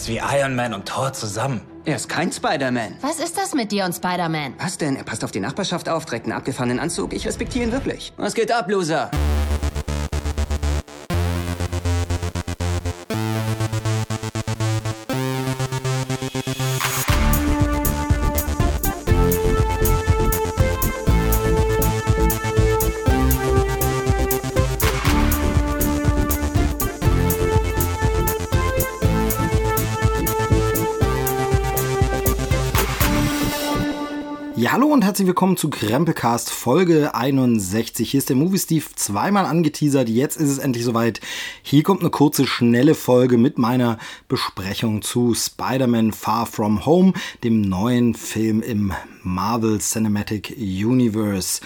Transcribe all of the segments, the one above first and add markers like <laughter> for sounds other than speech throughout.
ist wie Iron Man und Thor zusammen. Er ist kein Spider-Man. Was ist das mit dir und Spider-Man? Was denn? Er passt auf die Nachbarschaft auf, trägt einen abgefahrenen Anzug. Ich respektiere ihn wirklich. Was geht ab, Loser? Herzlich willkommen zu Krempelcast Folge 61. Hier ist der Movie Steve zweimal angeteasert. Jetzt ist es endlich soweit. Hier kommt eine kurze, schnelle Folge mit meiner Besprechung zu Spider-Man Far From Home, dem neuen Film im Marvel Cinematic Universe.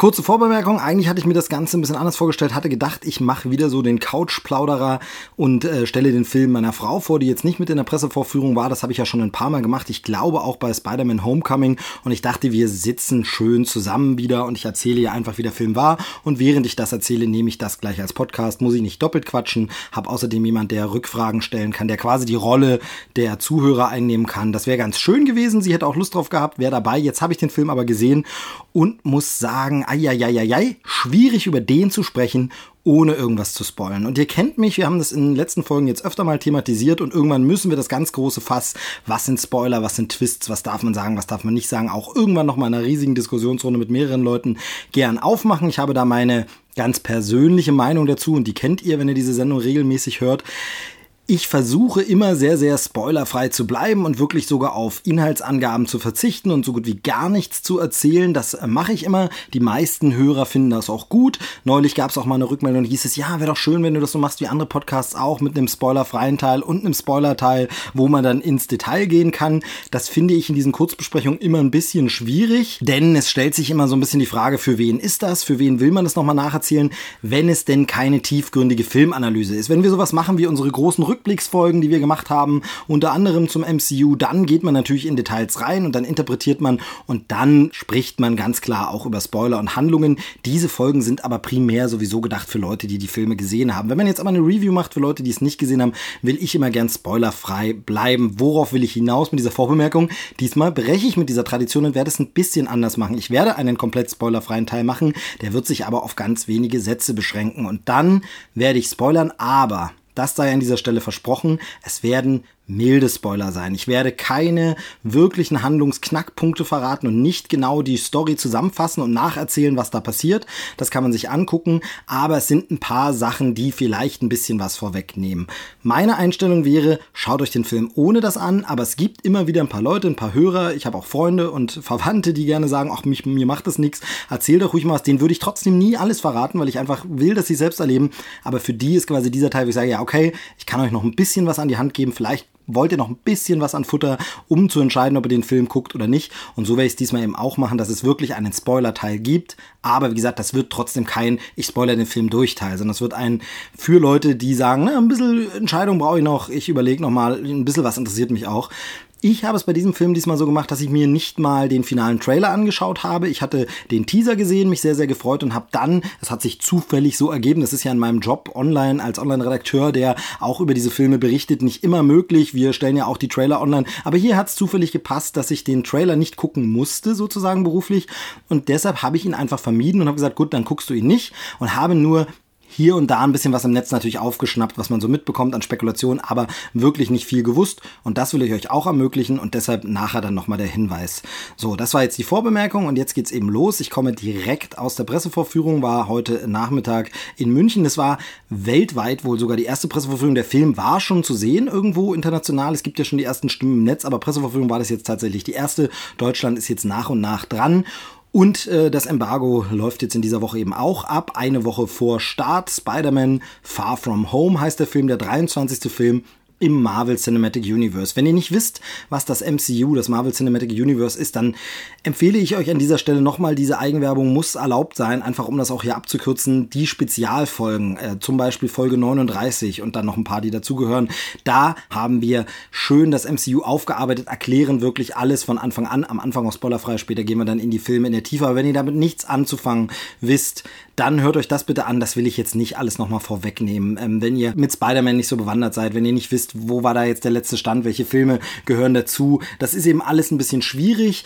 Kurze Vorbemerkung, eigentlich hatte ich mir das Ganze ein bisschen anders vorgestellt, hatte gedacht, ich mache wieder so den Couch-Plauderer und äh, stelle den Film meiner Frau vor, die jetzt nicht mit in der Pressevorführung war. Das habe ich ja schon ein paar Mal gemacht. Ich glaube auch bei Spider-Man Homecoming. Und ich dachte, wir sitzen schön zusammen wieder und ich erzähle ihr einfach, wie der Film war. Und während ich das erzähle, nehme ich das gleich als Podcast. Muss ich nicht doppelt quatschen. Habe außerdem jemand, der Rückfragen stellen kann, der quasi die Rolle der Zuhörer einnehmen kann. Das wäre ganz schön gewesen. Sie hätte auch Lust drauf gehabt, wäre dabei. Jetzt habe ich den Film aber gesehen und muss sagen, eieieiei, schwierig über den zu sprechen, ohne irgendwas zu spoilern. Und ihr kennt mich, wir haben das in den letzten Folgen jetzt öfter mal thematisiert und irgendwann müssen wir das ganz große Fass, was sind Spoiler, was sind Twists, was darf man sagen, was darf man nicht sagen, auch irgendwann noch mal in einer riesigen Diskussionsrunde mit mehreren Leuten gern aufmachen. Ich habe da meine ganz persönliche Meinung dazu und die kennt ihr, wenn ihr diese Sendung regelmäßig hört. Ich versuche immer sehr, sehr spoilerfrei zu bleiben und wirklich sogar auf Inhaltsangaben zu verzichten und so gut wie gar nichts zu erzählen. Das mache ich immer. Die meisten Hörer finden das auch gut. Neulich gab es auch mal eine Rückmeldung, hieß es, ja, wäre doch schön, wenn du das so machst wie andere Podcasts auch mit einem spoilerfreien Teil und einem Spoilerteil, wo man dann ins Detail gehen kann. Das finde ich in diesen Kurzbesprechungen immer ein bisschen schwierig, denn es stellt sich immer so ein bisschen die Frage, für wen ist das? Für wen will man das nochmal nacherzählen, wenn es denn keine tiefgründige Filmanalyse ist? Wenn wir sowas machen wie unsere großen Rück Rückblicksfolgen, die wir gemacht haben, unter anderem zum MCU, dann geht man natürlich in Details rein und dann interpretiert man und dann spricht man ganz klar auch über Spoiler und Handlungen. Diese Folgen sind aber primär sowieso gedacht für Leute, die die Filme gesehen haben. Wenn man jetzt aber eine Review macht für Leute, die es nicht gesehen haben, will ich immer gern spoilerfrei bleiben. Worauf will ich hinaus mit dieser Vorbemerkung? Diesmal breche ich mit dieser Tradition und werde es ein bisschen anders machen. Ich werde einen komplett spoilerfreien Teil machen, der wird sich aber auf ganz wenige Sätze beschränken und dann werde ich spoilern, aber das sei an dieser Stelle versprochen. Es werden milde Spoiler sein. Ich werde keine wirklichen Handlungsknackpunkte verraten und nicht genau die Story zusammenfassen und nacherzählen, was da passiert. Das kann man sich angucken, aber es sind ein paar Sachen, die vielleicht ein bisschen was vorwegnehmen. Meine Einstellung wäre, schaut euch den Film ohne das an, aber es gibt immer wieder ein paar Leute, ein paar Hörer, ich habe auch Freunde und Verwandte, die gerne sagen, ach, mich, mir macht das nichts, erzähl doch ruhig mal was. Den würde ich trotzdem nie alles verraten, weil ich einfach will, dass sie selbst erleben. Aber für die ist quasi dieser Teil, wo ich sage, ja, okay, ich kann euch noch ein bisschen was an die Hand geben, vielleicht wollt ihr noch ein bisschen was an Futter, um zu entscheiden, ob ihr den Film guckt oder nicht. Und so werde ich es diesmal eben auch machen, dass es wirklich einen Spoiler-Teil gibt. Aber wie gesagt, das wird trotzdem kein Ich spoiler den Film durch Teil, sondern es wird ein für Leute, die sagen, na, ein bisschen Entscheidung brauche ich noch, ich überlege noch mal, ein bisschen was interessiert mich auch. Ich habe es bei diesem Film diesmal so gemacht, dass ich mir nicht mal den finalen Trailer angeschaut habe. Ich hatte den Teaser gesehen, mich sehr, sehr gefreut und habe dann, es hat sich zufällig so ergeben, das ist ja in meinem Job online als Online-Redakteur, der auch über diese Filme berichtet, nicht immer möglich. Wir stellen ja auch die Trailer online. Aber hier hat es zufällig gepasst, dass ich den Trailer nicht gucken musste, sozusagen beruflich. Und deshalb habe ich ihn einfach vermieden und habe gesagt, gut, dann guckst du ihn nicht und habe nur hier und da ein bisschen was im Netz natürlich aufgeschnappt, was man so mitbekommt an Spekulationen, aber wirklich nicht viel gewusst. Und das will ich euch auch ermöglichen und deshalb nachher dann nochmal der Hinweis. So, das war jetzt die Vorbemerkung und jetzt geht's eben los. Ich komme direkt aus der Pressevorführung, war heute Nachmittag in München. Das war weltweit wohl sogar die erste Pressevorführung. Der Film war schon zu sehen irgendwo international. Es gibt ja schon die ersten Stimmen im Netz, aber Pressevorführung war das jetzt tatsächlich die erste. Deutschland ist jetzt nach und nach dran. Und äh, das Embargo läuft jetzt in dieser Woche eben auch ab. Eine Woche vor Start. Spider-Man Far From Home heißt der Film, der 23. Film im Marvel Cinematic Universe. Wenn ihr nicht wisst, was das MCU, das Marvel Cinematic Universe ist, dann empfehle ich euch an dieser Stelle nochmal, diese Eigenwerbung muss erlaubt sein, einfach um das auch hier abzukürzen, die Spezialfolgen, äh, zum Beispiel Folge 39 und dann noch ein paar, die dazugehören. Da haben wir schön das MCU aufgearbeitet, erklären wirklich alles von Anfang an, am Anfang auch spoilerfrei, später gehen wir dann in die Filme in der Tiefe, aber wenn ihr damit nichts anzufangen wisst, dann hört euch das bitte an, das will ich jetzt nicht alles nochmal vorwegnehmen. Ähm, wenn ihr mit Spider-Man nicht so bewandert seid, wenn ihr nicht wisst, liest, wo war da jetzt der letzte Stand, welche Filme gehören dazu. Das ist eben alles ein bisschen schwierig.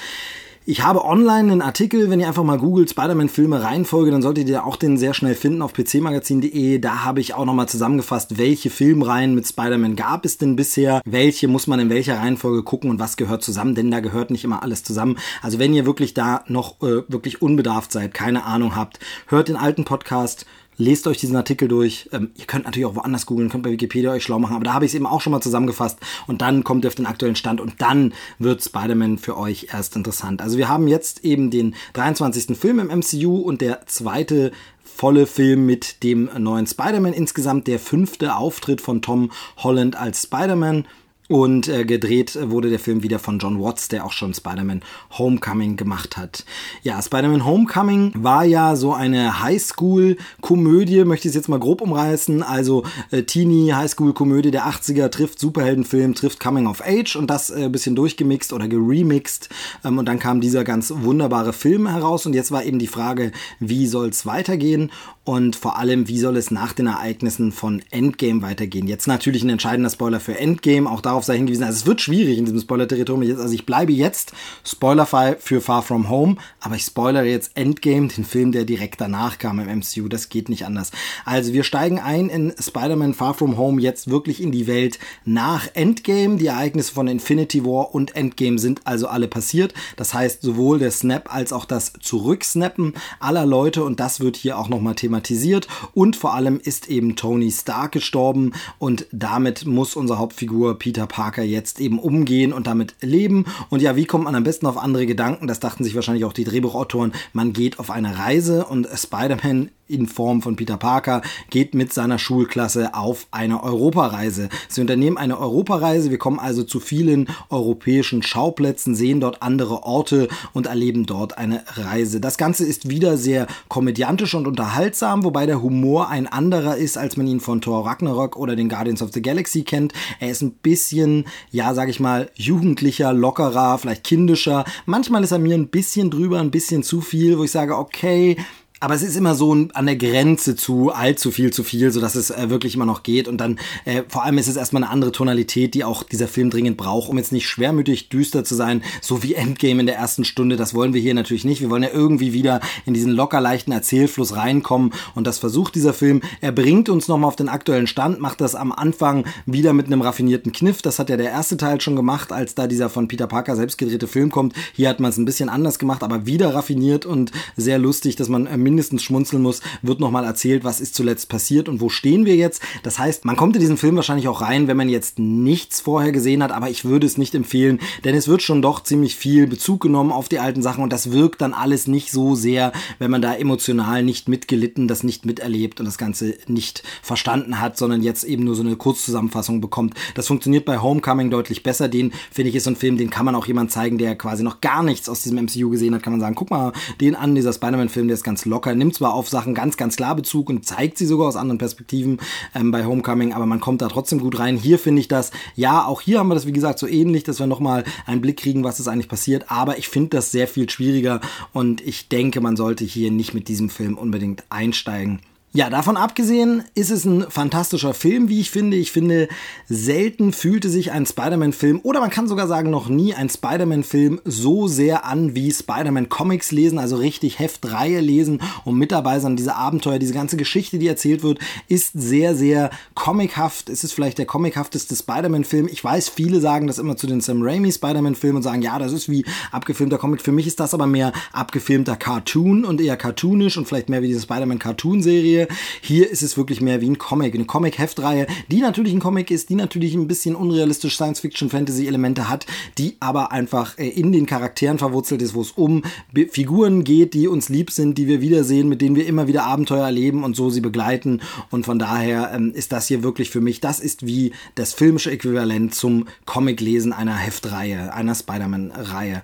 Ich habe online einen Artikel, wenn ihr einfach mal googelt Spider-Man-Filme Reihenfolge, dann solltet ihr auch den sehr schnell finden auf pcmagazin.de. Da habe ich auch nochmal zusammengefasst, welche Filmreihen mit Spider-Man gab es denn bisher, welche muss man in welcher Reihenfolge gucken und was gehört zusammen, denn da gehört nicht immer alles zusammen. Also wenn ihr wirklich da noch äh, wirklich unbedarft seid, keine Ahnung habt, hört den alten Podcast, lest euch diesen Artikel durch. Ähm, ihr könnt natürlich auch woanders googeln, könnt bei Wikipedia euch schlau machen, aber da habe ich es eben auch schon mal zusammengefasst und dann kommt ihr auf den aktuellen Stand und dann wird Spider-Man für euch erst interessant. Also wir haben jetzt eben den 23. Film im MCU und der zweite volle Film mit dem neuen Spider-Man insgesamt, der fünfte Auftritt von Tom Holland als Spider-Man. Und äh, gedreht wurde der Film wieder von John Watts, der auch schon Spider-Man Homecoming gemacht hat. Ja, Spider-Man Homecoming war ja so eine Highschool-Komödie, möchte ich es jetzt mal grob umreißen. Also äh, Teenie Highschool-Komödie der 80er trifft Superheldenfilm, trifft Coming of Age und das äh, bisschen durchgemixt oder geremixed. Ähm, und dann kam dieser ganz wunderbare Film heraus und jetzt war eben die Frage, wie soll es weitergehen? und vor allem, wie soll es nach den Ereignissen von Endgame weitergehen. Jetzt natürlich ein entscheidender Spoiler für Endgame, auch darauf sei hingewiesen, also es wird schwierig in diesem Spoiler-Territorium. Also ich bleibe jetzt spoilerfrei für Far From Home, aber ich spoilere jetzt Endgame, den Film, der direkt danach kam im MCU, das geht nicht anders. Also wir steigen ein in Spider-Man Far From Home jetzt wirklich in die Welt nach Endgame. Die Ereignisse von Infinity War und Endgame sind also alle passiert. Das heißt, sowohl der Snap als auch das Zurücksnappen aller Leute und das wird hier auch nochmal thematisiert und vor allem ist eben Tony Stark gestorben und damit muss unsere Hauptfigur Peter Parker jetzt eben umgehen und damit leben. Und ja, wie kommt man am besten auf andere Gedanken? Das dachten sich wahrscheinlich auch die Drehbuchautoren. Man geht auf eine Reise und Spider-Man in Form von Peter Parker geht mit seiner Schulklasse auf eine Europareise. Sie unternehmen eine Europareise, wir kommen also zu vielen europäischen Schauplätzen, sehen dort andere Orte und erleben dort eine Reise. Das Ganze ist wieder sehr komödiantisch und unterhaltsam, wobei der Humor ein anderer ist, als man ihn von Thor Ragnarok oder den Guardians of the Galaxy kennt. Er ist ein bisschen, ja, sag ich mal, jugendlicher, lockerer, vielleicht kindischer. Manchmal ist er mir ein bisschen drüber, ein bisschen zu viel, wo ich sage, okay, aber es ist immer so an der Grenze zu allzu viel zu viel, so dass es äh, wirklich immer noch geht. Und dann äh, vor allem ist es erstmal eine andere Tonalität, die auch dieser Film dringend braucht, um jetzt nicht schwermütig düster zu sein, so wie <laughs> Endgame in der ersten Stunde. Das wollen wir hier natürlich nicht. Wir wollen ja irgendwie wieder in diesen locker leichten Erzählfluss reinkommen. Und das versucht dieser Film. Er bringt uns nochmal auf den aktuellen Stand, macht das am Anfang wieder mit einem raffinierten Kniff. Das hat ja der erste Teil schon gemacht, als da dieser von Peter Parker selbst gedrehte Film kommt. Hier hat man es ein bisschen anders gemacht, aber wieder raffiniert und sehr lustig, dass man äh, mindestens schmunzeln muss, wird nochmal erzählt, was ist zuletzt passiert und wo stehen wir jetzt. Das heißt, man kommt in diesen Film wahrscheinlich auch rein, wenn man jetzt nichts vorher gesehen hat, aber ich würde es nicht empfehlen, denn es wird schon doch ziemlich viel Bezug genommen auf die alten Sachen und das wirkt dann alles nicht so sehr, wenn man da emotional nicht mitgelitten, das nicht miterlebt und das Ganze nicht verstanden hat, sondern jetzt eben nur so eine Kurzzusammenfassung bekommt. Das funktioniert bei Homecoming deutlich besser. Den finde ich ist so ein Film, den kann man auch jemand zeigen, der quasi noch gar nichts aus diesem MCU gesehen hat, kann man sagen, guck mal den an, dieser Spider-Man-Film, der ist ganz locker, nimmt zwar auf Sachen ganz, ganz klar Bezug und zeigt sie sogar aus anderen Perspektiven ähm, bei Homecoming, aber man kommt da trotzdem gut rein. Hier finde ich das, ja, auch hier haben wir das, wie gesagt, so ähnlich, dass wir nochmal einen Blick kriegen, was ist eigentlich passiert, aber ich finde das sehr viel schwieriger und ich denke, man sollte hier nicht mit diesem Film unbedingt einsteigen. Ja, davon abgesehen ist es ein fantastischer Film, wie ich finde. Ich finde, selten fühlte sich ein Spider-Man-Film oder man kann sogar sagen, noch nie ein Spider-Man-Film so sehr an wie Spider-Man-Comics lesen, also richtig Heftreihe lesen und mit dabei sein. Diese Abenteuer, diese ganze Geschichte, die erzählt wird, ist sehr, sehr comichaft. Es ist vielleicht der comichafteste Spider-Man-Film. Ich weiß, viele sagen das immer zu den Sam Raimi Spider-Man-Filmen und sagen, ja, das ist wie abgefilmter Comic. Für mich ist das aber mehr abgefilmter Cartoon und eher cartoonisch und vielleicht mehr wie diese Spider-Man-Cartoon-Serie. Hier ist es wirklich mehr wie ein Comic, eine Comic-Heftreihe, die natürlich ein Comic ist, die natürlich ein bisschen unrealistisch Science-Fiction-Fantasy-Elemente hat, die aber einfach äh, in den Charakteren verwurzelt ist, wo es um Figuren geht, die uns lieb sind, die wir wiedersehen, mit denen wir immer wieder Abenteuer erleben und so sie begleiten. Und von daher ähm, ist das hier wirklich für mich, das ist wie das filmische Äquivalent zum Comic-Lesen einer Heftreihe, einer Spider-Man-Reihe.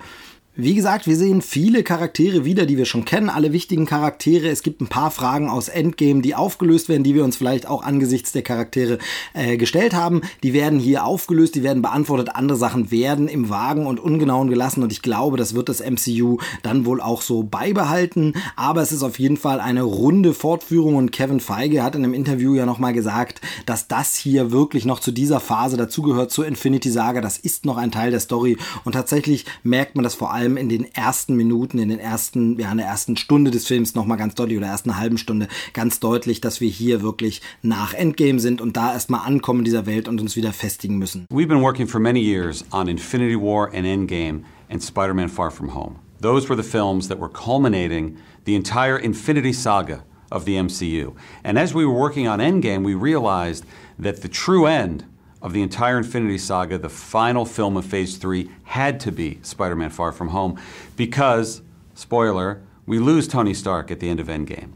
Wie gesagt, wir sehen viele Charaktere wieder, die wir schon kennen, alle wichtigen Charaktere. Es gibt ein paar Fragen aus Endgame, die aufgelöst werden, die wir uns vielleicht auch angesichts der Charaktere äh, gestellt haben. Die werden hier aufgelöst, die werden beantwortet. Andere Sachen werden im Vagen und Ungenauen gelassen und ich glaube, das wird das MCU dann wohl auch so beibehalten. Aber es ist auf jeden Fall eine runde Fortführung und Kevin Feige hat in einem Interview ja nochmal gesagt, dass das hier wirklich noch zu dieser Phase dazugehört, zur Infinity Saga. Das ist noch ein Teil der Story und tatsächlich merkt man das vor allem allem in den ersten Minuten, in den ersten, ja, in der ersten Stunde des Films nochmal ganz deutlich oder ersten halben Stunde ganz deutlich, dass wir hier wirklich nach Endgame sind und da erstmal ankommen in dieser Welt und uns wieder festigen müssen. We've been working for many years on Infinity War and Endgame and Spider-Man Far From Home. Those were the films that were culminating the entire Infinity Saga of the MCU. And as we were working on Endgame, we realized that the true end of the entire Infinity Saga, the final film of Phase 3 had to be Spider Man Far From Home because, spoiler, we lose Tony Stark at the end of Endgame.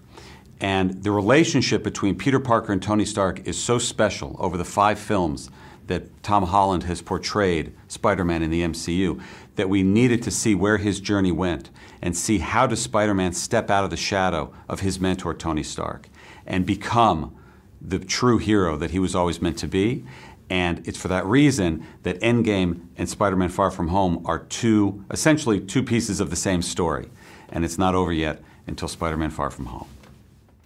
And the relationship between Peter Parker and Tony Stark is so special over the five films that Tom Holland has portrayed Spider Man in the MCU that we needed to see where his journey went and see how does Spider Man step out of the shadow of his mentor, Tony Stark, and become the true hero that he was always meant to be And it's for that reason that Endgame and Spider Man Far From Home are two, essentially two pieces of the same story. And it's not over yet until Spider Man Far From Home.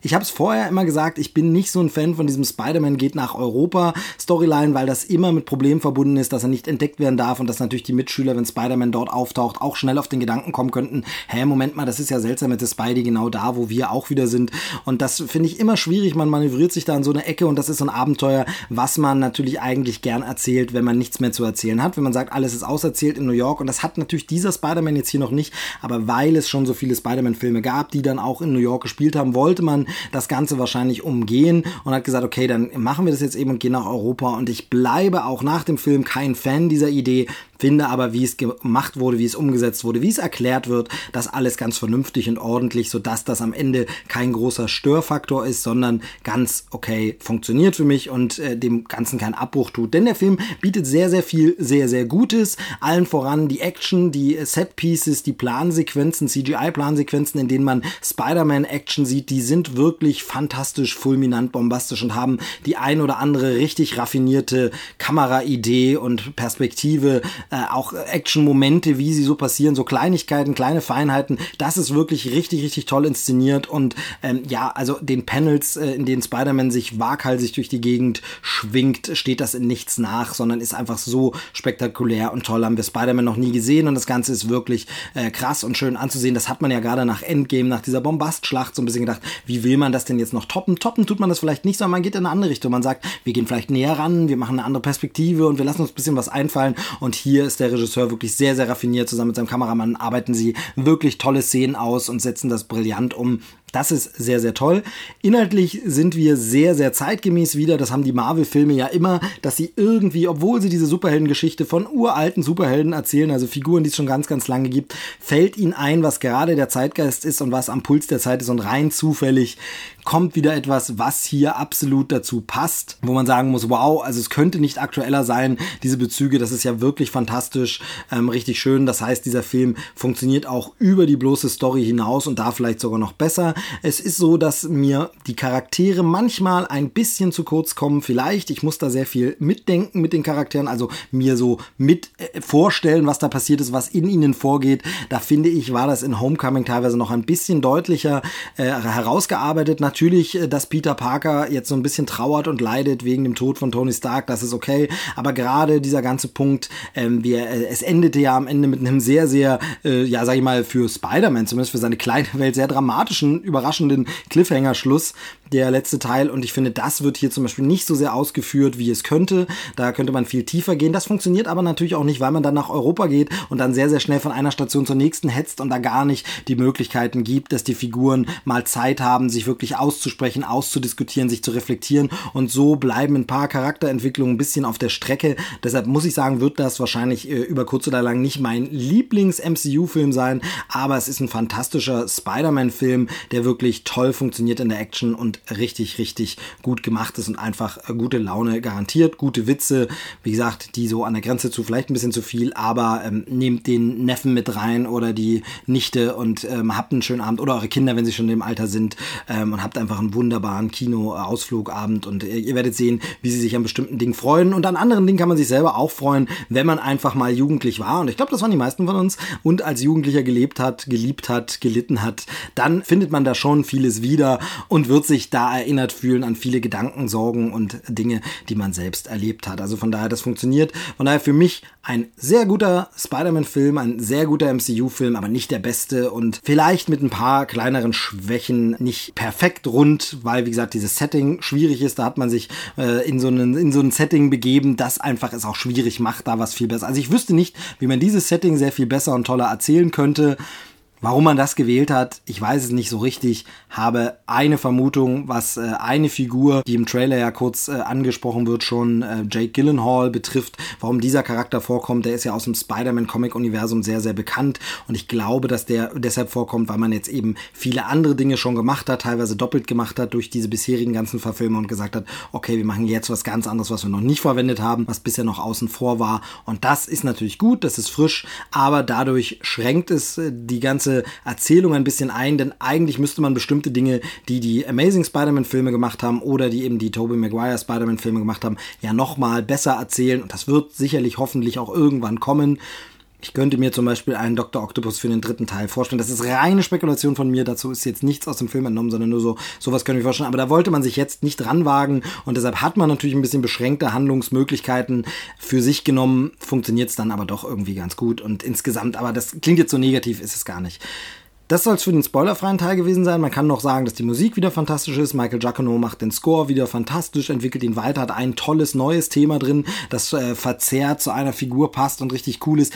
Ich habe es vorher immer gesagt, ich bin nicht so ein Fan von diesem Spider-Man geht nach Europa Storyline, weil das immer mit Problemen verbunden ist, dass er nicht entdeckt werden darf und dass natürlich die Mitschüler, wenn Spider-Man dort auftaucht, auch schnell auf den Gedanken kommen könnten, hä, Moment mal, das ist ja seltsam mit der Spidey genau da, wo wir auch wieder sind. Und das finde ich immer schwierig, man manövriert sich da in so eine Ecke und das ist so ein Abenteuer, was man natürlich eigentlich gern erzählt, wenn man nichts mehr zu erzählen hat, wenn man sagt, alles ist auserzählt in New York und das hat natürlich dieser Spider-Man jetzt hier noch nicht, aber weil es schon so viele Spider-Man-Filme gab, die dann auch in New York gespielt haben, wollte man das Ganze wahrscheinlich umgehen und hat gesagt, okay, dann machen wir das jetzt eben und gehen nach Europa. Und ich bleibe auch nach dem Film kein Fan dieser Idee, finde aber, wie es gemacht wurde, wie es umgesetzt wurde, wie es erklärt wird, das alles ganz vernünftig und ordentlich, sodass das am Ende kein großer Störfaktor ist, sondern ganz okay funktioniert für mich und äh, dem Ganzen keinen Abbruch tut. Denn der Film bietet sehr, sehr viel, sehr, sehr Gutes. Allen voran die Action, die Set-Pieces, die Plansequenzen, CGI-Plansequenzen, in denen man Spider-Man-Action sieht, die sind wirklich fantastisch, fulminant, bombastisch und haben die ein oder andere richtig raffinierte Kameraidee und Perspektive äh, auch Action-Momente, wie sie so passieren, so Kleinigkeiten, kleine Feinheiten. Das ist wirklich richtig, richtig toll inszeniert und ähm, ja, also den Panels, äh, in denen Spider-Man sich waghalsig durch die Gegend schwingt, steht das in nichts nach, sondern ist einfach so spektakulär und toll. Haben wir Spider-Man noch nie gesehen und das Ganze ist wirklich äh, krass und schön anzusehen. Das hat man ja gerade nach Endgame, nach dieser Bombastschlacht so ein bisschen gedacht, wie will man das denn jetzt noch toppen? Toppen tut man das vielleicht nicht, sondern man geht in eine andere Richtung. Man sagt, wir gehen vielleicht näher ran, wir machen eine andere Perspektive und wir lassen uns ein bisschen was einfallen und hier ist der Regisseur wirklich sehr, sehr raffiniert. Zusammen mit seinem Kameramann arbeiten sie wirklich tolle Szenen aus und setzen das brillant um. Das ist sehr, sehr toll. Inhaltlich sind wir sehr, sehr zeitgemäß wieder. Das haben die Marvel-Filme ja immer, dass sie irgendwie, obwohl sie diese Superheldengeschichte von uralten Superhelden erzählen, also Figuren, die es schon ganz, ganz lange gibt, fällt ihnen ein, was gerade der Zeitgeist ist und was am Puls der Zeit ist und rein zufällig kommt wieder etwas, was hier absolut dazu passt, wo man sagen muss, wow, also es könnte nicht aktueller sein, diese Bezüge, das ist ja wirklich fantastisch, ähm, richtig schön. Das heißt, dieser Film funktioniert auch über die bloße Story hinaus und da vielleicht sogar noch besser. Es ist so, dass mir die Charaktere manchmal ein bisschen zu kurz kommen. Vielleicht, ich muss da sehr viel mitdenken mit den Charakteren, also mir so mit äh, vorstellen, was da passiert ist, was in ihnen vorgeht. Da finde ich, war das in Homecoming teilweise noch ein bisschen deutlicher äh, herausgearbeitet. Natürlich, äh, dass Peter Parker jetzt so ein bisschen trauert und leidet wegen dem Tod von Tony Stark, das ist okay. Aber gerade dieser ganze Punkt, ähm, wir, äh, es endete ja am Ende mit einem sehr, sehr, äh, ja, sag ich mal, für Spider-Man, zumindest für seine kleine Welt, sehr dramatischen überraschenden Cliffhanger-Schluss, der letzte Teil. Und ich finde, das wird hier zum Beispiel nicht so sehr ausgeführt, wie es könnte. Da könnte man viel tiefer gehen. Das funktioniert aber natürlich auch nicht, weil man dann nach Europa geht und dann sehr, sehr schnell von einer Station zur nächsten hetzt und da gar nicht die Möglichkeiten gibt, dass die Figuren mal Zeit haben, sich wirklich auszusprechen, auszudiskutieren, sich zu reflektieren. Und so bleiben ein paar Charakterentwicklungen ein bisschen auf der Strecke. Deshalb muss ich sagen, wird das wahrscheinlich äh, über kurz oder lang nicht mein Lieblings-MCU-Film sein, aber es ist ein fantastischer Spider-Man-Film, der wirklich toll funktioniert in der Action und richtig, richtig gut gemacht ist und einfach gute Laune garantiert, gute Witze, wie gesagt, die so an der Grenze zu vielleicht ein bisschen zu viel, aber ähm, nehmt den Neffen mit rein oder die Nichte und ähm, habt einen schönen Abend oder eure Kinder, wenn sie schon im Alter sind ähm, und habt einfach einen wunderbaren Kino-Ausflugabend und äh, ihr werdet sehen, wie sie sich an bestimmten Dingen freuen und an anderen Dingen kann man sich selber auch freuen, wenn man einfach mal jugendlich war. Und ich glaube, das waren die meisten von uns. Und als Jugendlicher gelebt hat, geliebt hat, gelitten hat, dann findet man da schon vieles wieder und wird sich da erinnert fühlen an viele Gedanken, Sorgen und Dinge, die man selbst erlebt hat. Also von daher, das funktioniert. Von daher für mich ein sehr guter Spider-Man-Film, ein sehr guter MCU-Film, aber nicht der beste und vielleicht mit ein paar kleineren Schwächen nicht perfekt rund, weil wie gesagt dieses Setting schwierig ist. Da hat man sich äh, in so einen in so ein Setting begeben, das einfach es auch schwierig macht, da was viel besser. Also ich wüsste nicht, wie man dieses Setting sehr viel besser und toller erzählen könnte. Warum man das gewählt hat, ich weiß es nicht so richtig, habe eine Vermutung, was äh, eine Figur, die im Trailer ja kurz äh, angesprochen wird, schon äh, Jake Gyllenhaal betrifft, warum dieser Charakter vorkommt. Der ist ja aus dem Spider-Man-Comic-Universum sehr, sehr bekannt und ich glaube, dass der deshalb vorkommt, weil man jetzt eben viele andere Dinge schon gemacht hat, teilweise doppelt gemacht hat durch diese bisherigen ganzen Verfilme und gesagt hat, okay, wir machen jetzt was ganz anderes, was wir noch nicht verwendet haben, was bisher noch außen vor war. Und das ist natürlich gut, das ist frisch, aber dadurch schränkt es die ganze ganze Erzählung ein bisschen ein, denn eigentlich müsste man bestimmte Dinge, die die Amazing Spider-Man-Filme gemacht haben oder die eben die Tobey Maguire Spider-Man-Filme gemacht haben, ja nochmal besser erzählen und das wird sicherlich hoffentlich auch irgendwann kommen. Ich könnte mir zum Beispiel einen Dr. Octopus für den dritten Teil vorstellen. Das ist reine Spekulation von mir. Dazu ist jetzt nichts aus dem Film entnommen, sondern nur so, sowas können wir vorstellen. Aber da wollte man sich jetzt nicht ranwagen und deshalb hat man natürlich ein bisschen beschränkte Handlungsmöglichkeiten für sich genommen. Funktioniert es dann aber doch irgendwie ganz gut und insgesamt, aber das klingt jetzt so negativ, ist es gar nicht. Das soll es für den spoilerfreien Teil gewesen sein. Man kann noch sagen, dass die Musik wieder fantastisch ist. Michael Giacono macht den Score wieder fantastisch, entwickelt ihn weiter, hat ein tolles neues Thema drin, das äh, verzerrt zu einer Figur passt und richtig cool ist.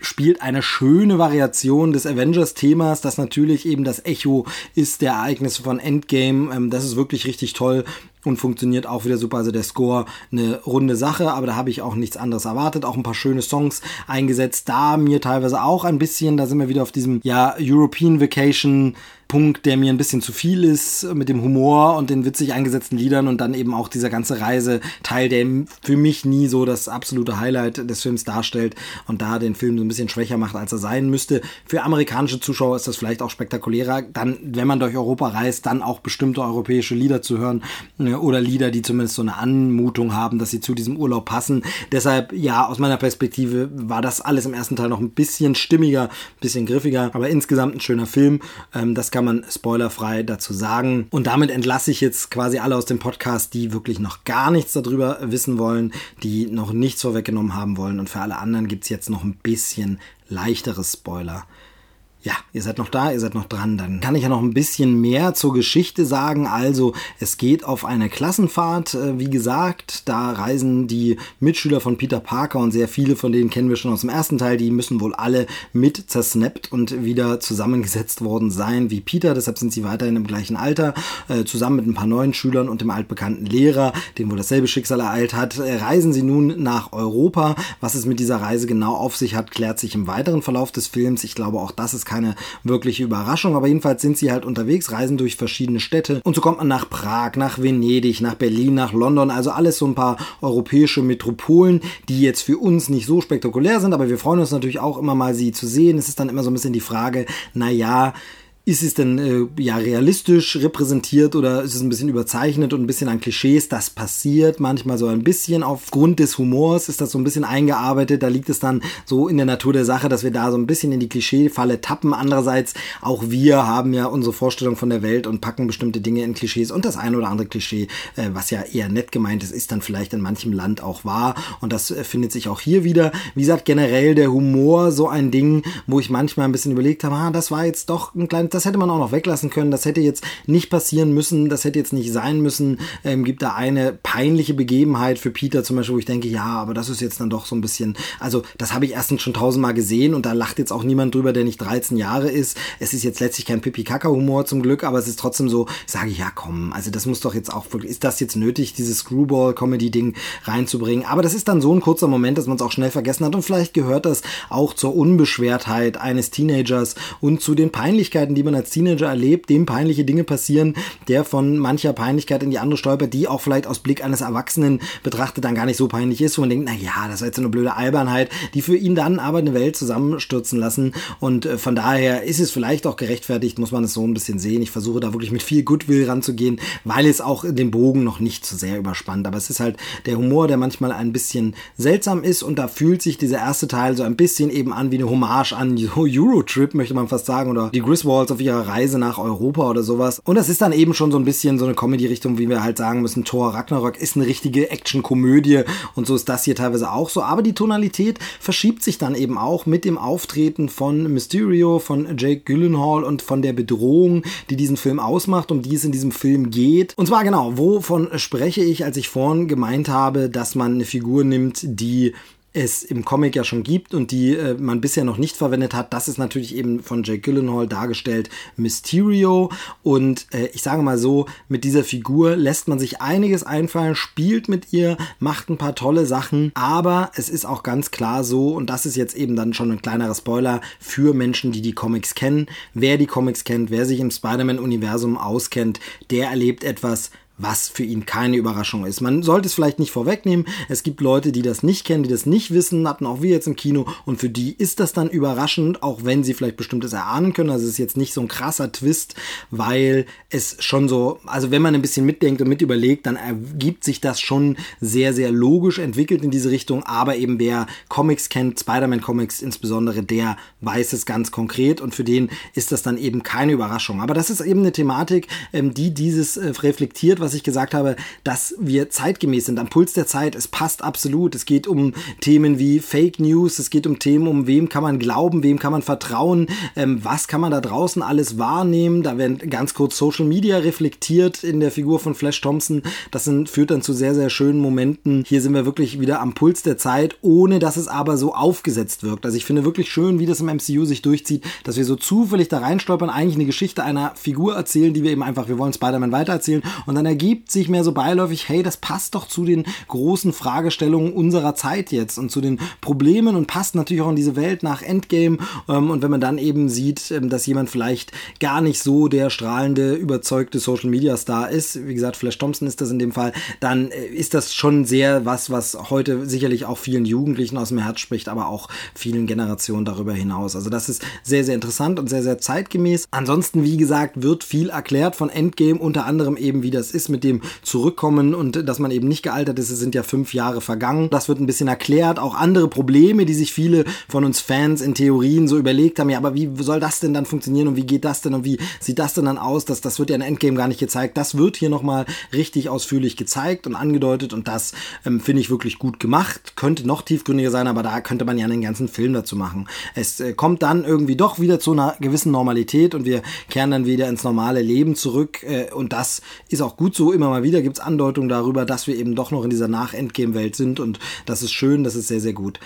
Spielt eine schöne Variation des Avengers-Themas, das natürlich eben das Echo ist der Ereignisse von Endgame. Ähm, das ist wirklich richtig toll und funktioniert auch wieder super. Also der Score eine runde Sache, aber da habe ich auch nichts anderes erwartet. Auch ein paar schöne Songs eingesetzt. Da mir teilweise auch ein bisschen, da sind wir wieder auf diesem ja European Vacation Punkt, der mir ein bisschen zu viel ist mit dem Humor und den witzig eingesetzten Liedern und dann eben auch dieser ganze Reiseteil, der für mich nie so das absolute Highlight des Films darstellt und da den Film so ein bisschen schwächer macht, als er sein müsste. Für amerikanische Zuschauer ist das vielleicht auch spektakulärer, dann, wenn man durch Europa reist, dann auch bestimmte europäische Lieder zu hören ne, oder Lieder, die zumindest so eine Anmutung haben, dass sie zu diesem Urlaub passen. Deshalb, ja, aus meiner Perspektive war das alles im ersten Teil noch ein bisschen stimmiger, ein bisschen griffiger, aber insgesamt ein schöner Film. Ähm, das kann man spoilerfrei dazu sagen. Und damit entlasse ich jetzt quasi alle aus dem Podcast, die wirklich noch gar nichts darüber wissen wollen, die noch nichts vorweggenommen haben wollen. Und für alle anderen gibt es jetzt noch ein bisschen leichteres Spoiler ja, ihr seid noch da, ihr seid noch dran. Dann kann ich ja noch ein bisschen mehr zur Geschichte sagen. Also, es geht auf eine Klassenfahrt, äh, wie gesagt. Da reisen die Mitschüler von Peter Parker und sehr viele von denen kennen wir schon aus dem ersten Teil. Die müssen wohl alle mit zersnappt und wieder zusammengesetzt worden sein wie Peter. Deshalb sind sie weiterhin im gleichen Alter. Äh, zusammen mit ein paar neuen Schülern und dem altbekannten Lehrer, dem wohl dasselbe Schicksal ereilt hat, äh, reisen sie nun nach Europa. Was es mit dieser Reise genau auf sich hat, klärt sich im weiteren Verlauf des Films. Ich glaube, auch das ist keine wirkliche Überraschung, aber jedenfalls sind sie halt unterwegs, reisen durch verschiedene Städte und so kommt man nach Prag, nach Venedig, nach Berlin, nach London, also alles so ein paar europäische Metropolen, die jetzt für uns nicht so spektakulär sind, aber wir freuen uns natürlich auch immer mal sie zu sehen. Es ist dann immer so ein bisschen die Frage, na ja, ist es denn äh, ja realistisch repräsentiert oder ist es ein bisschen überzeichnet und ein bisschen an Klischees? Das passiert manchmal so ein bisschen aufgrund des Humors ist das so ein bisschen eingearbeitet. Da liegt es dann so in der Natur der Sache, dass wir da so ein bisschen in die Klischeefalle tappen. Andererseits auch wir haben ja unsere Vorstellung von der Welt und packen bestimmte Dinge in Klischees und das eine oder andere Klischee, äh, was ja eher nett gemeint ist, ist dann vielleicht in manchem Land auch wahr und das äh, findet sich auch hier wieder. Wie gesagt, generell der Humor so ein Ding, wo ich manchmal ein bisschen überlegt habe, ah, das war jetzt doch ein kleines das hätte man auch noch weglassen können. Das hätte jetzt nicht passieren müssen. Das hätte jetzt nicht sein müssen. Ähm, gibt da eine peinliche Begebenheit für Peter zum Beispiel, wo ich denke, ja, aber das ist jetzt dann doch so ein bisschen, also das habe ich erstens schon tausendmal gesehen und da lacht jetzt auch niemand drüber, der nicht 13 Jahre ist. Es ist jetzt letztlich kein Pipi-Kaka-Humor zum Glück, aber es ist trotzdem so, sage ich, ja komm, also das muss doch jetzt auch wirklich, ist das jetzt nötig, dieses Screwball-Comedy-Ding reinzubringen? Aber das ist dann so ein kurzer Moment, dass man es auch schnell vergessen hat und vielleicht gehört das auch zur Unbeschwertheit eines Teenagers und zu den Peinlichkeiten, die man als Teenager erlebt, dem peinliche Dinge passieren, der von mancher Peinlichkeit in die andere stolpert, die auch vielleicht aus Blick eines Erwachsenen betrachtet dann gar nicht so peinlich ist, wo man denkt, na ja, das war jetzt eine blöde Albernheit, die für ihn dann aber eine Welt zusammenstürzen lassen und äh, von daher ist es vielleicht auch gerechtfertigt, muss man es so ein bisschen sehen. Ich versuche da wirklich mit viel Goodwill ranzugehen, weil es auch den Bogen noch nicht zu sehr überspannt, aber es ist halt der Humor, der manchmal ein bisschen seltsam ist und da fühlt sich dieser erste Teil so ein bisschen eben an wie eine Hommage an Eurotrip, möchte man fast sagen, oder die Griswolds auf ihrer Reise nach Europa oder sowas. Und das ist dann eben schon so ein bisschen so eine Comedy-Richtung, wie wir halt sagen müssen, Thor Ragnarok ist eine richtige Action-Komödie und so ist das hier teilweise auch so. Aber die Tonalität verschiebt sich dann eben auch mit dem Auftreten von Mysterio, von Jake Gyllenhaal und von der Bedrohung, die diesen Film ausmacht, um die es in diesem Film geht. Und zwar genau, wovon spreche ich, als ich vorhin gemeint habe, dass man eine Figur nimmt, die es im Comic ja schon gibt und die äh, man bisher noch nicht verwendet hat. Das ist natürlich eben von Jake Gyllenhaal dargestellt Mysterio. Und äh, ich sage mal so, mit dieser Figur lässt man sich einiges einfallen, spielt mit ihr, macht ein paar tolle Sachen. Aber es ist auch ganz klar so, und das ist jetzt eben dann schon ein kleinerer Spoiler für Menschen, die die Comics kennen. Wer die Comics kennt, wer sich im Spider-Man-Universum auskennt, der erlebt etwas, was für ihn keine Überraschung ist. Man sollte es vielleicht nicht vorwegnehmen. Es gibt Leute, die das nicht kennen, die das nicht wissen, hatten auch wir jetzt im Kino und für die ist das dann überraschend, auch wenn sie vielleicht bestimmtes erahnen können. Also es ist jetzt nicht so ein krasser Twist, weil es schon so, also wenn man ein bisschen mitdenkt und mit überlegt, dann ergibt sich das schon sehr, sehr logisch entwickelt in diese Richtung. Aber eben wer Comics kennt, Spider-Man Comics insbesondere, der weiß es ganz konkret und für den ist das dann eben keine Überraschung. Aber das ist eben eine Thematik, ähm, die dieses äh, reflektiert, was ich gesagt habe, dass wir zeitgemäß sind, am Puls der Zeit. Es passt absolut. Es geht um Themen wie Fake News, es geht um Themen, um wem kann man glauben, wem kann man vertrauen, ähm, was kann man da draußen alles wahrnehmen. Da werden ganz kurz Social Media reflektiert in der Figur von Flash Thompson. Das sind, führt dann zu sehr, sehr schönen Momenten. Hier sind wir wirklich wieder am Puls der Zeit, ohne dass es aber so aufgesetzt wirkt. Also ich finde wirklich schön, wie das im MCU sich durchzieht, dass wir so zufällig da reinstolpern, eigentlich eine Geschichte einer Figur erzählen, die wir eben einfach, wir wollen Spider-Man weitererzählen und dann ergibt sich mehr so beiläufig, hey, das passt doch zu den großen Fragestellungen unserer Zeit jetzt und zu den Problemen und passt natürlich auch in diese Welt nach Endgame. Ähm, und wenn man dann eben sieht, ähm, dass jemand vielleicht gar nicht so der strahlende, überzeugte Social Media Star ist, wie gesagt, Flash Thompson ist das in dem Fall, dann äh, ist das schon sehr was, was heute sicherlich auch vielen Jugendlichen aus dem Herz spricht, aber auch vielen Generationen darüber hinaus. Also das ist sehr, sehr interessant und sehr, sehr zeitgemäß. Ansonsten, wie gesagt, wird viel erklärt von Endgame, unter anderem eben, wie das ist ist mit dem Zurückkommen und dass man eben nicht gealtert ist. Es sind ja fünf Jahre vergangen. Das wird ein bisschen erklärt. Auch andere Probleme, die sich viele von uns Fans in Theorien so überlegt haben. Ja, aber wie soll das denn dann funktionieren und wie geht das denn und wie sieht das denn dann aus? Das, das wird ja in Endgame gar nicht gezeigt. Das wird hier nochmal richtig ausführlich gezeigt und angedeutet und das ähm, finde ich wirklich gut gemacht. Könnte noch tiefgründiger sein, aber da könnte man ja einen ganzen Film dazu machen. Es äh, kommt dann irgendwie doch wieder zu einer gewissen Normalität und wir kehren dann wieder ins normale Leben zurück äh, und das ist auch gut so immer mal wieder gibt es Andeutungen darüber, dass wir eben doch noch in dieser Nach-Endgame-Welt sind und das ist schön, das ist sehr, sehr gut.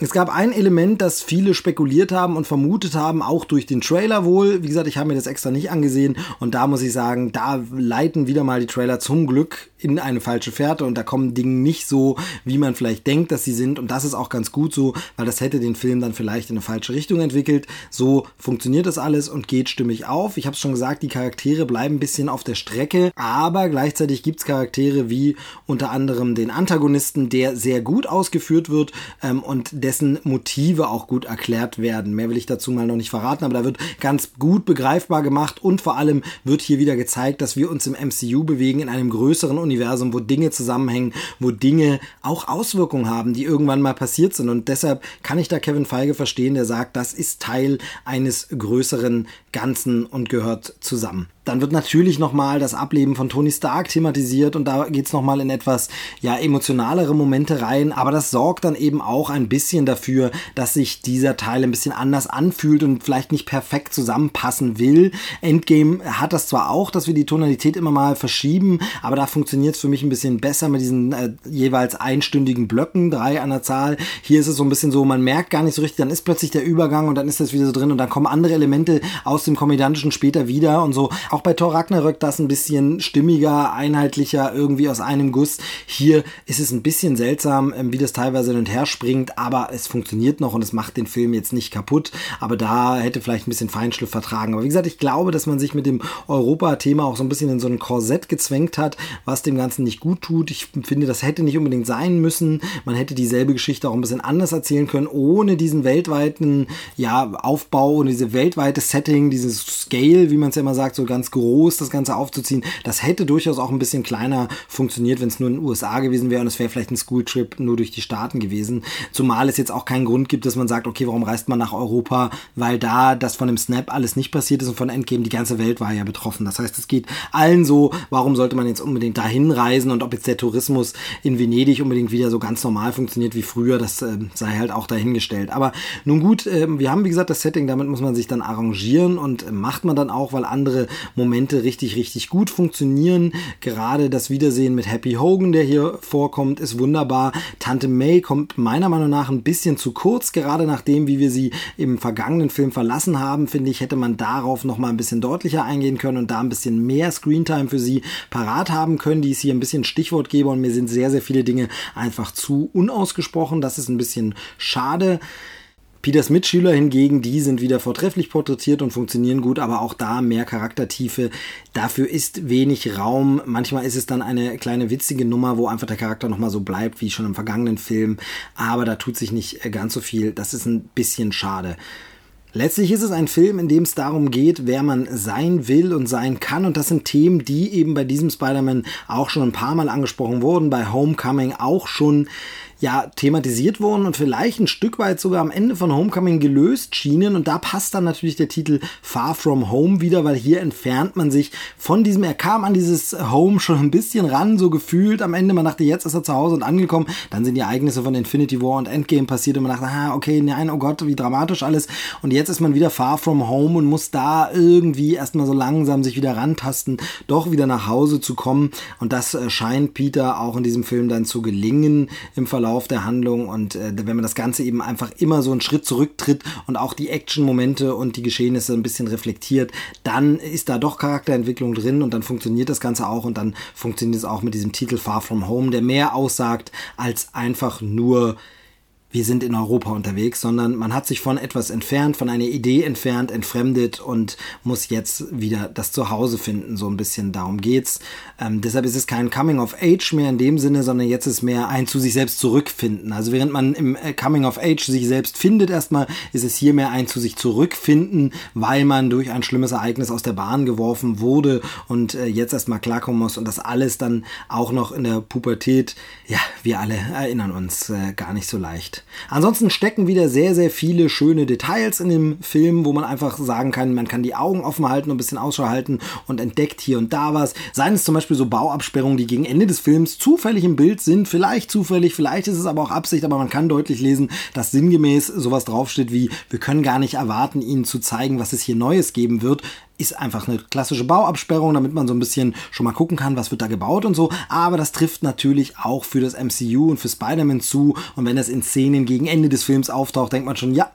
Es gab ein Element, das viele spekuliert haben und vermutet haben, auch durch den Trailer wohl. Wie gesagt, ich habe mir das extra nicht angesehen und da muss ich sagen, da leiten wieder mal die Trailer zum Glück in eine falsche Fährte und da kommen Dinge nicht so, wie man vielleicht denkt, dass sie sind und das ist auch ganz gut so, weil das hätte den Film dann vielleicht in eine falsche Richtung entwickelt. So funktioniert das alles und geht stimmig auf. Ich habe es schon gesagt, die Charaktere bleiben ein bisschen auf der Strecke, aber gleichzeitig gibt es Charaktere wie unter anderem den Antagonisten, der sehr gut ausgeführt wird ähm, und dessen Motive auch gut erklärt werden. Mehr will ich dazu mal noch nicht verraten, aber da wird ganz gut begreifbar gemacht und vor allem wird hier wieder gezeigt, dass wir uns im MCU bewegen in einem größeren Universum, wo Dinge zusammenhängen, wo Dinge auch Auswirkungen haben, die irgendwann mal passiert sind. Und deshalb kann ich da Kevin Feige verstehen, der sagt, das ist Teil eines größeren Ganzen und gehört zusammen. Dann wird natürlich nochmal das Ableben von Tony Stark thematisiert und da geht's es nochmal in etwas ja emotionalere Momente rein, aber das sorgt dann eben auch ein bisschen dafür, dass sich dieser Teil ein bisschen anders anfühlt und vielleicht nicht perfekt zusammenpassen will. Endgame hat das zwar auch, dass wir die Tonalität immer mal verschieben, aber da funktioniert es für mich ein bisschen besser mit diesen äh, jeweils einstündigen Blöcken, drei an der Zahl. Hier ist es so ein bisschen so, man merkt gar nicht so richtig, dann ist plötzlich der Übergang und dann ist das wieder so drin und dann kommen andere Elemente aus dem Komödiantischen später wieder und so. Auch auch bei Thor Ragnarök das ein bisschen stimmiger, einheitlicher, irgendwie aus einem Guss. Hier ist es ein bisschen seltsam, ähm, wie das teilweise hin und her springt, aber es funktioniert noch und es macht den Film jetzt nicht kaputt. Aber da hätte vielleicht ein bisschen Feinschliff vertragen. Aber wie gesagt, ich glaube, dass man sich mit dem Europa-Thema auch so ein bisschen in so ein Korsett gezwängt hat, was dem Ganzen nicht gut tut. Ich finde, das hätte nicht unbedingt sein müssen. Man hätte dieselbe Geschichte auch ein bisschen anders erzählen können, ohne diesen weltweiten ja, Aufbau und diese weltweite Setting, dieses Scale, wie man es ja immer sagt, so ganz groß das Ganze aufzuziehen. Das hätte durchaus auch ein bisschen kleiner funktioniert, wenn es nur in den USA gewesen wäre und es wäre vielleicht ein Schooltrip nur durch die Staaten gewesen. Zumal es jetzt auch keinen Grund gibt, dass man sagt, okay, warum reist man nach Europa? Weil da das von dem Snap alles nicht passiert ist und von Endgame die ganze Welt war ja betroffen. Das heißt, es geht allen so, warum sollte man jetzt unbedingt dahin reisen und ob jetzt der Tourismus in Venedig unbedingt wieder so ganz normal funktioniert wie früher, das äh, sei halt auch dahingestellt. Aber nun gut, äh, wir haben wie gesagt das Setting, damit muss man sich dann arrangieren und äh, macht man dann auch, weil andere Momente richtig, richtig gut funktionieren. Gerade das Wiedersehen mit Happy Hogan, der hier vorkommt, ist wunderbar. Tante May kommt meiner Meinung nach ein bisschen zu kurz, gerade nachdem, wie wir sie im vergangenen Film verlassen haben, finde ich, hätte man darauf noch mal ein bisschen deutlicher eingehen können und da ein bisschen mehr Screentime für sie parat haben können, die es hier ein bisschen Stichwortgeber und mir sind sehr, sehr viele Dinge einfach zu unausgesprochen. Das ist ein bisschen schade. Peters Mitschüler hingegen, die sind wieder vortrefflich porträtiert und funktionieren gut, aber auch da mehr Charaktertiefe. Dafür ist wenig Raum. Manchmal ist es dann eine kleine witzige Nummer, wo einfach der Charakter nochmal so bleibt, wie schon im vergangenen Film. Aber da tut sich nicht ganz so viel. Das ist ein bisschen schade. Letztlich ist es ein Film, in dem es darum geht, wer man sein will und sein kann. Und das sind Themen, die eben bei diesem Spider-Man auch schon ein paar Mal angesprochen wurden, bei Homecoming auch schon ja thematisiert wurden und vielleicht ein Stück weit sogar am Ende von Homecoming gelöst schienen. Und da passt dann natürlich der Titel Far From Home wieder, weil hier entfernt man sich von diesem, er kam an dieses Home schon ein bisschen ran, so gefühlt. Am Ende, man dachte, jetzt ist er zu Hause und angekommen. Dann sind die Ereignisse von Infinity War und Endgame passiert und man dachte, ah, okay, nein, oh Gott, wie dramatisch alles. Und jetzt ist man wieder Far From Home und muss da irgendwie erstmal so langsam sich wieder rantasten, doch wieder nach Hause zu kommen. Und das äh, scheint Peter auch in diesem Film dann zu gelingen im Verlauf Verlauf der Handlung und äh, wenn man das Ganze eben einfach immer so einen Schritt zurücktritt und auch die Action-Momente und die Geschehnisse ein bisschen reflektiert, dann ist da doch Charakterentwicklung drin und dann funktioniert das Ganze auch und dann funktioniert es auch mit diesem Titel Far From Home, der mehr aussagt als einfach nur wir sind in Europa unterwegs, sondern man hat sich von etwas entfernt, von einer Idee entfernt, entfremdet und muss jetzt wieder das Zuhause finden. So ein bisschen darum geht's. Ähm, deshalb ist es kein Coming of Age mehr in dem Sinne, sondern jetzt ist mehr ein zu sich selbst zurückfinden. Also während man im äh, Coming of Age sich selbst findet erstmal, ist es hier mehr ein zu sich zurückfinden, weil man durch ein schlimmes Ereignis aus der Bahn geworfen wurde und äh, jetzt erstmal klarkommen muss und das alles dann auch noch in der Pubertät, ja, wir alle erinnern uns äh, gar nicht so leicht. Ansonsten stecken wieder sehr, sehr viele schöne Details in dem Film, wo man einfach sagen kann, man kann die Augen offen halten und ein bisschen Ausschau halten und entdeckt hier und da was. Seien es zum Beispiel so Bauabsperrungen, die gegen Ende des Films zufällig im Bild sind, vielleicht zufällig, vielleicht ist es aber auch Absicht, aber man kann deutlich lesen, dass sinngemäß sowas draufsteht wie, wir können gar nicht erwarten, Ihnen zu zeigen, was es hier Neues geben wird ist einfach eine klassische Bauabsperrung, damit man so ein bisschen schon mal gucken kann, was wird da gebaut und so. Aber das trifft natürlich auch für das MCU und für Spider-Man zu. Und wenn das in Szenen gegen Ende des Films auftaucht, denkt man schon, ja,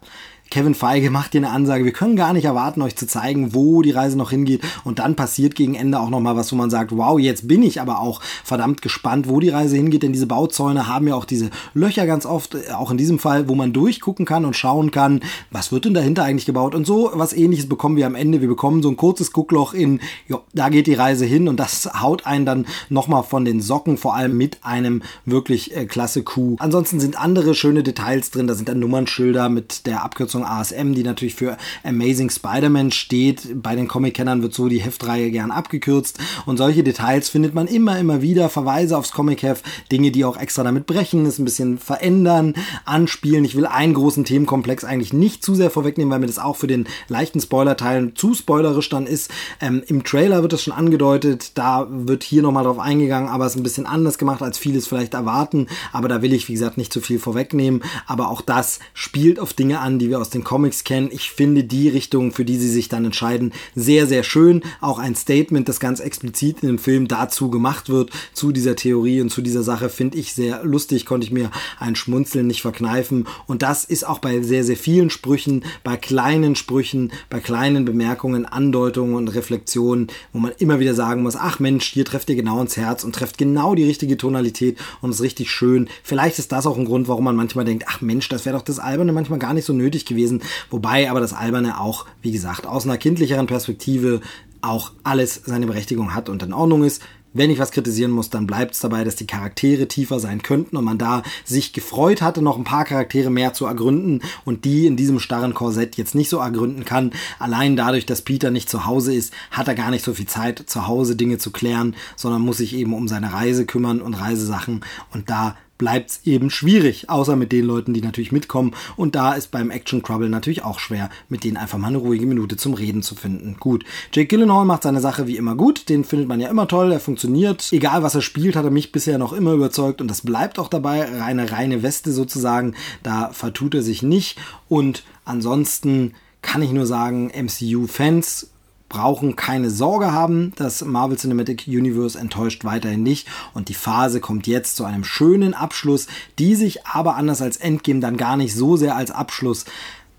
Kevin Feige macht hier eine Ansage, wir können gar nicht erwarten, euch zu zeigen, wo die Reise noch hingeht. Und dann passiert gegen Ende auch nochmal was, wo man sagt, wow, jetzt bin ich aber auch verdammt gespannt, wo die Reise hingeht. Denn diese Bauzäune haben ja auch diese Löcher ganz oft, äh, auch in diesem Fall, wo man durchgucken kann und schauen kann, was wird denn dahinter eigentlich gebaut. Und so was ähnliches bekommen wir am Ende. Wir bekommen so ein kurzes Guckloch in, jo, da geht die Reise hin und das haut einen dann nochmal von den Socken, vor allem mit einem wirklich äh, klasse Coup. Ansonsten sind andere schöne Details drin. Da sind dann Nummernschilder mit der Abkürzung Abkürzung ASM, die natürlich für Amazing Spider-Man steht. Bei den Comic-Kennern wird so die Heftreihe gern abgekürzt und solche Details findet man immer, immer wieder. Verweise aufs Comic-Heft, Dinge, die auch extra damit brechen, es ein bisschen verändern, anspielen. Ich will einen großen Themenkomplex eigentlich nicht zu sehr vorwegnehmen, weil mir das auch für den leichten Spoiler-Teil zu spoilerisch dann ist. Ähm, Im Trailer wird das schon angedeutet, da wird hier nochmal drauf eingegangen, aber es ist ein bisschen anders gemacht, als vieles vielleicht erwarten. Aber da will ich, wie gesagt, nicht zu viel vorwegnehmen. Aber auch das spielt auf Dinge an, die wir aus den Comics kennen. Ich finde die Richtung, für die sie sich dann entscheiden, sehr, sehr schön. Auch ein Statement, das ganz explizit in dem Film dazu gemacht wird, zu dieser Theorie und zu dieser Sache, finde ich sehr lustig, konnte ich mir ein Schmunzeln nicht verkneifen. Und das ist auch bei sehr, sehr vielen Sprüchen, bei kleinen Sprüchen, bei kleinen Bemerkungen, Andeutungen und Reflexionen, wo man immer wieder sagen muss, ach Mensch, hier trefft ihr genau ins Herz und trefft genau die richtige Tonalität und ist richtig schön. Vielleicht ist das auch ein Grund, warum man manchmal denkt, ach Mensch, das wäre doch das Alberne manchmal gar nicht so nötig gewesen. Wobei aber das Alberne auch, wie gesagt, aus einer kindlicheren Perspektive auch alles seine Berechtigung hat und in Ordnung ist. Wenn ich was kritisieren muss, dann bleibt es dabei, dass die Charaktere tiefer sein könnten und man da sich gefreut hatte, noch ein paar Charaktere mehr zu ergründen und die in diesem starren Korsett jetzt nicht so ergründen kann. Allein dadurch, dass Peter nicht zu Hause ist, hat er gar nicht so viel Zeit, zu Hause Dinge zu klären, sondern muss sich eben um seine Reise kümmern und Reisesachen und da bleibt es eben schwierig, außer mit den Leuten, die natürlich mitkommen. Und da ist beim Action Trouble natürlich auch schwer, mit denen einfach mal eine ruhige Minute zum Reden zu finden. Gut, Jake Gyllenhaal macht seine Sache wie immer gut, den findet man ja immer toll, er funktioniert. Egal was er spielt, hat er mich bisher noch immer überzeugt und das bleibt auch dabei. Reine, reine Weste sozusagen, da vertut er sich nicht. Und ansonsten kann ich nur sagen, MCU-Fans brauchen keine Sorge haben. Das Marvel Cinematic Universe enttäuscht weiterhin nicht und die Phase kommt jetzt zu einem schönen Abschluss, die sich aber anders als Endgame dann gar nicht so sehr als Abschluss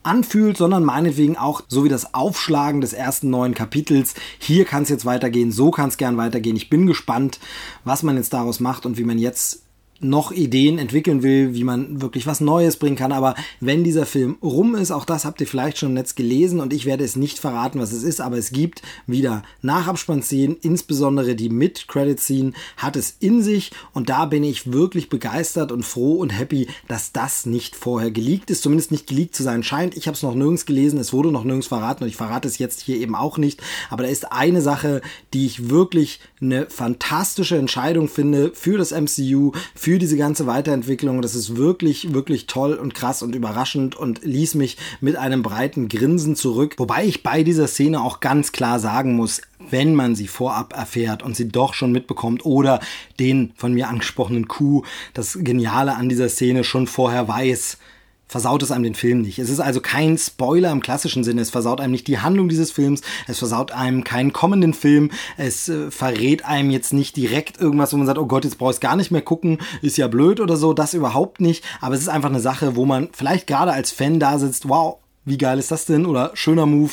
anfühlt, sondern meinetwegen auch so wie das Aufschlagen des ersten neuen Kapitels. Hier kann es jetzt weitergehen, so kann es gern weitergehen. Ich bin gespannt, was man jetzt daraus macht und wie man jetzt noch Ideen entwickeln will, wie man wirklich was Neues bringen kann. Aber wenn dieser Film rum ist, auch das habt ihr vielleicht schon im Netz gelesen und ich werde es nicht verraten, was es ist, aber es gibt wieder Nachabspannszenen, insbesondere die Mid-Credit-Scene hat es in sich und da bin ich wirklich begeistert und froh und happy, dass das nicht vorher geleakt ist, zumindest nicht geleakt zu sein scheint. Ich habe es noch nirgends gelesen, es wurde noch nirgends verraten und ich verrate es jetzt hier eben auch nicht. Aber da ist eine Sache, die ich wirklich eine fantastische Entscheidung finde für das MCU, für diese ganze Weiterentwicklung. Das ist wirklich, wirklich toll und krass und überraschend und ließ mich mit einem breiten Grinsen zurück. Wobei ich bei dieser Szene auch ganz klar sagen muss, wenn man sie vorab erfährt und sie doch schon mitbekommt oder den von mir angesprochenen Coup, das Geniale an dieser Szene schon vorher weiß, versaut es einem den Film nicht. Es ist also kein Spoiler im klassischen Sinne. Es versaut einem nicht die Handlung dieses Films. Es versaut einem keinen kommenden Film. Es äh, verrät einem jetzt nicht direkt irgendwas, wo man sagt, oh Gott, jetzt brauche ich gar nicht mehr gucken. Ist ja blöd oder so. Das überhaupt nicht. Aber es ist einfach eine Sache, wo man vielleicht gerade als Fan da sitzt, wow, wie geil ist das denn? Oder schöner Move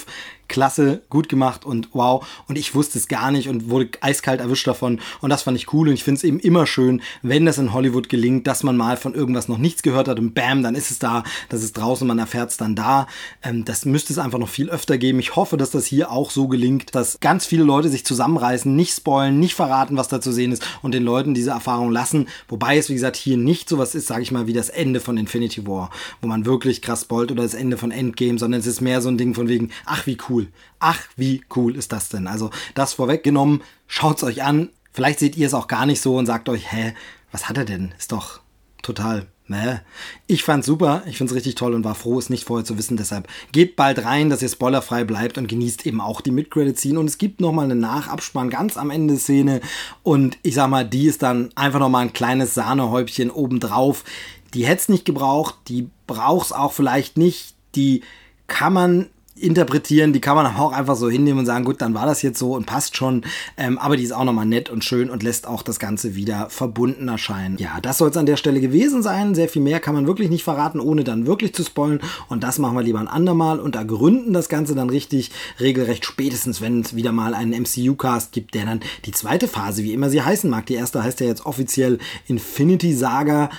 klasse, gut gemacht und wow. Und ich wusste es gar nicht und wurde eiskalt erwischt davon. Und das fand ich cool. Und ich finde es eben immer schön, wenn das in Hollywood gelingt, dass man mal von irgendwas noch nichts gehört hat und bam, dann ist es da, das ist draußen, man erfährt es dann da. Ähm, das müsste es einfach noch viel öfter geben. Ich hoffe, dass das hier auch so gelingt, dass ganz viele Leute sich zusammenreißen, nicht spoilen, nicht verraten, was da zu sehen ist und den Leuten diese Erfahrung lassen. Wobei es, wie gesagt, hier nicht sowas ist, sage ich mal, wie das Ende von Infinity War, wo man wirklich krass spoilt oder das Ende von Endgame, sondern es ist mehr so ein Ding von wegen, ach wie cool, Ach, wie cool ist das denn? Also das vorweggenommen, schaut's euch an. Vielleicht seht ihr es auch gar nicht so und sagt euch, hä, was hat er denn? Ist doch total Ne? Ich fand's super, ich find's richtig toll und war froh, es nicht vorher zu wissen. Deshalb geht bald rein, dass ihr spoilerfrei bleibt und genießt eben auch die Mid-Credit-Scene. Und es gibt nochmal eine Nachabspann ganz am Ende Szene. Und ich sag mal, die ist dann einfach nochmal ein kleines Sahnehäubchen obendrauf. Die hätte es nicht gebraucht, die braucht's auch vielleicht nicht. Die kann man interpretieren, die kann man auch einfach so hinnehmen und sagen, gut, dann war das jetzt so und passt schon. Ähm, aber die ist auch nochmal nett und schön und lässt auch das Ganze wieder verbunden erscheinen. Ja, das soll es an der Stelle gewesen sein. Sehr viel mehr kann man wirklich nicht verraten, ohne dann wirklich zu spoilen. Und das machen wir lieber ein andermal und ergründen das Ganze dann richtig, regelrecht spätestens, wenn es wieder mal einen MCU-Cast gibt, der dann die zweite Phase, wie immer sie heißen mag. Die erste heißt ja jetzt offiziell Infinity Saga.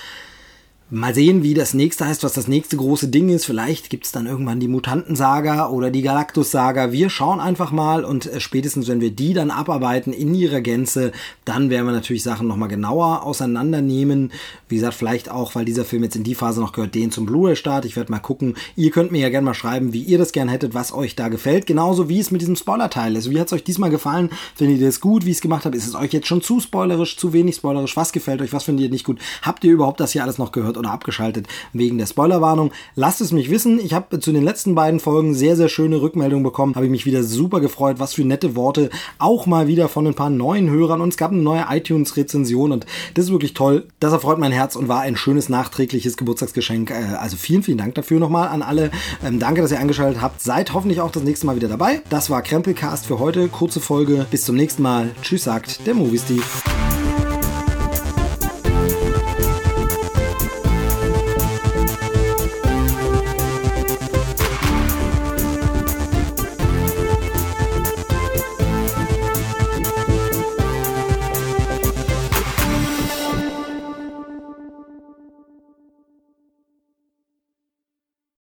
Mal sehen, wie das nächste heißt, was das nächste große Ding ist. Vielleicht gibt's dann irgendwann die Mutantensaga oder die Galactus-Saga. Wir schauen einfach mal und äh, spätestens, wenn wir die dann abarbeiten in ihrer Gänze, dann werden wir natürlich Sachen nochmal genauer auseinandernehmen. Wie gesagt, vielleicht auch, weil dieser Film jetzt in die Phase noch gehört, den zum Blu-ray-Start. Ich werde mal gucken. Ihr könnt mir ja gerne mal schreiben, wie ihr das gern hättet, was euch da gefällt. Genauso wie es mit diesem Spoiler-Teil ist. Wie hat's euch diesmal gefallen? Findet ihr das gut, wie ich es gemacht habe? Ist es euch jetzt schon zu spoilerisch, zu wenig spoilerisch? Was gefällt euch? Was findet ihr nicht gut? Habt ihr überhaupt das hier alles noch gehört? Wird oder abgeschaltet wegen der Spoilerwarnung. Lasst es mich wissen. Ich habe zu den letzten beiden Folgen sehr, sehr schöne Rückmeldungen bekommen. Habe ich mich wieder super gefreut. Was für nette Worte. Auch mal wieder von ein paar neuen Hörern. Und es gab eine neue iTunes-Rezension. Und das ist wirklich toll. Das erfreut mein Herz und war ein schönes nachträgliches Geburtstagsgeschenk. Äh, also vielen, vielen Dank dafür nochmal an alle. Ähm, danke, dass ihr eingeschaltet habt. Seid hoffentlich auch das nächste Mal wieder dabei. Das war Krempelcast für heute. Kurze Folge. Bis zum nächsten Mal. Tschüss, sagt der Movie Steve.